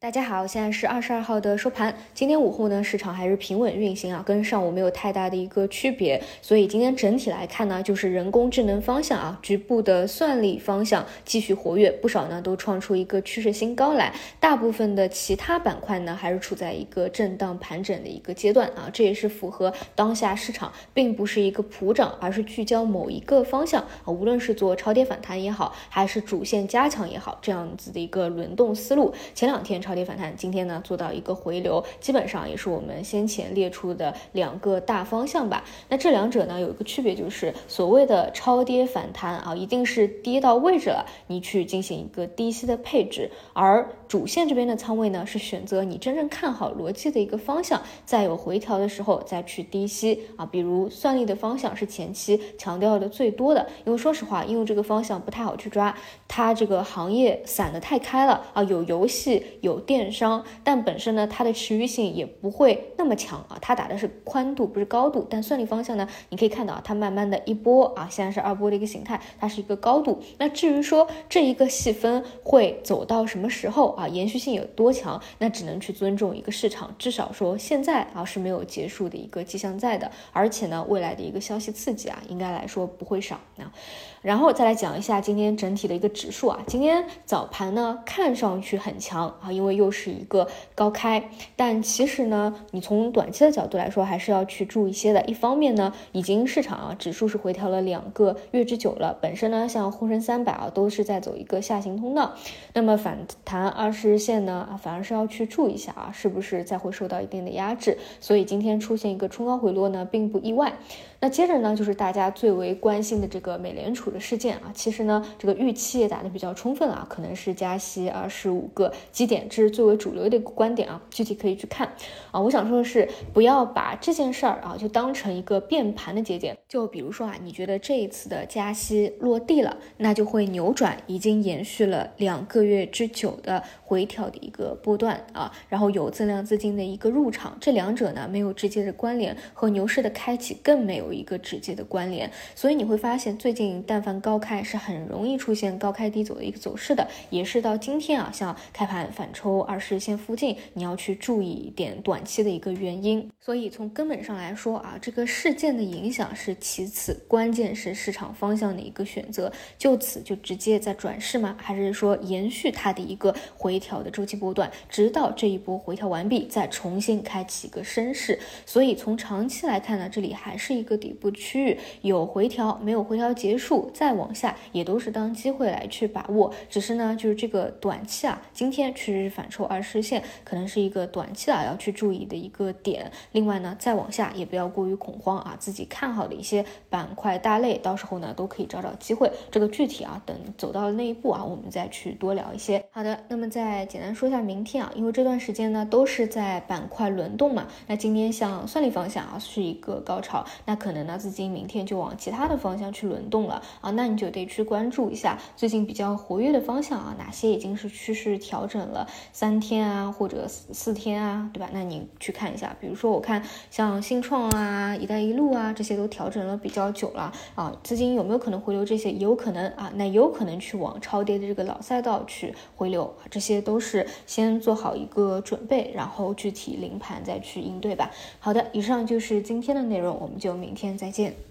大家好，现在是二十二号的收盘。今天午后呢，市场还是平稳运行啊，跟上午没有太大的一个区别。所以今天整体来看呢，就是人工智能方向啊，局部的算力方向继续活跃，不少呢都创出一个趋势新高来。大部分的其他板块呢，还是处在一个震荡盘整的一个阶段啊，这也是符合当下市场并不是一个普涨，而是聚焦某一个方向啊，无论是做超跌反弹也好，还是主线加强也好，这样子的一个轮动思路。前两天。超跌反弹，今天呢做到一个回流，基本上也是我们先前列出的两个大方向吧。那这两者呢有一个区别，就是所谓的超跌反弹啊，一定是跌到位置了，你去进行一个低吸的配置，而主线这边的仓位呢是选择你真正看好逻辑的一个方向，在有回调的时候再去低吸啊。比如算力的方向是前期强调的最多的，因为说实话，因为这个方向不太好去抓，它这个行业散的太开了啊，有游戏有。电商，但本身呢，它的持续性也不会那么强啊。它打的是宽度，不是高度。但算力方向呢，你可以看到啊，它慢慢的一波啊，现在是二波的一个形态，它是一个高度。那至于说这一个细分会走到什么时候啊，延续性有多强，那只能去尊重一个市场。至少说现在啊是没有结束的一个迹象在的，而且呢，未来的一个消息刺激啊，应该来说不会少啊。然后再来讲一下今天整体的一个指数啊，今天早盘呢看上去很强啊，因为又是一个高开，但其实呢，你从短期的角度来说，还是要去注意一些的。一方面呢，已经市场啊指数是回调了两个月之久了，本身呢像沪深三百啊都是在走一个下行通道，那么反弹二十日线呢啊反而是要去注意一下啊，是不是再会受到一定的压制？所以今天出现一个冲高回落呢，并不意外。那接着呢，就是大家最为关心的这个美联储的事件啊，其实呢，这个预期也打得比较充分啊，可能是加息二十五个基点，这是最为主流的一个观点啊，具体可以去看啊。我想说的是，不要把这件事儿啊，就当成一个变盘的节点。就比如说啊，你觉得这一次的加息落地了，那就会扭转已经延续了两个月之久的回调的一个波段啊，然后有增量资金的一个入场，这两者呢没有直接的关联，和牛市的开启更没有。有一个直接的关联，所以你会发现最近但凡高开是很容易出现高开低走的一个走势的，也是到今天啊，像开盘反抽二十日线附近，你要去注意一点短期的一个原因。所以从根本上来说啊，这个事件的影响是其次，关键是市场方向的一个选择，就此就直接在转势吗？还是说延续它的一个回调的周期波段，直到这一波回调完毕，再重新开启一个升势？所以从长期来看呢，这里还是一个。底部区域有回调，没有回调结束，再往下也都是当机会来去把握。只是呢，就是这个短期啊，今天确实是反抽二十线，可能是一个短期啊要去注意的一个点。另外呢，再往下也不要过于恐慌啊，自己看好的一些板块大类，到时候呢都可以找找机会。这个具体啊，等走到那一步啊，我们再去多聊一些。好的，那么再简单说一下明天啊，因为这段时间呢都是在板块轮动嘛，那今天像算力方向啊是一个高潮，那可。可能呢，资金明天就往其他的方向去轮动了啊，那你就得去关注一下最近比较活跃的方向啊，哪些已经是趋势调整了三天啊，或者四四天啊，对吧？那你去看一下，比如说我看像新创啊、一带一路啊这些都调整了比较久了啊，资金有没有可能回流？这些有可能啊，那有可能去往超跌的这个老赛道去回流，这些都是先做好一个准备，然后具体临盘再去应对吧。好的，以上就是今天的内容，我们就明。天再见。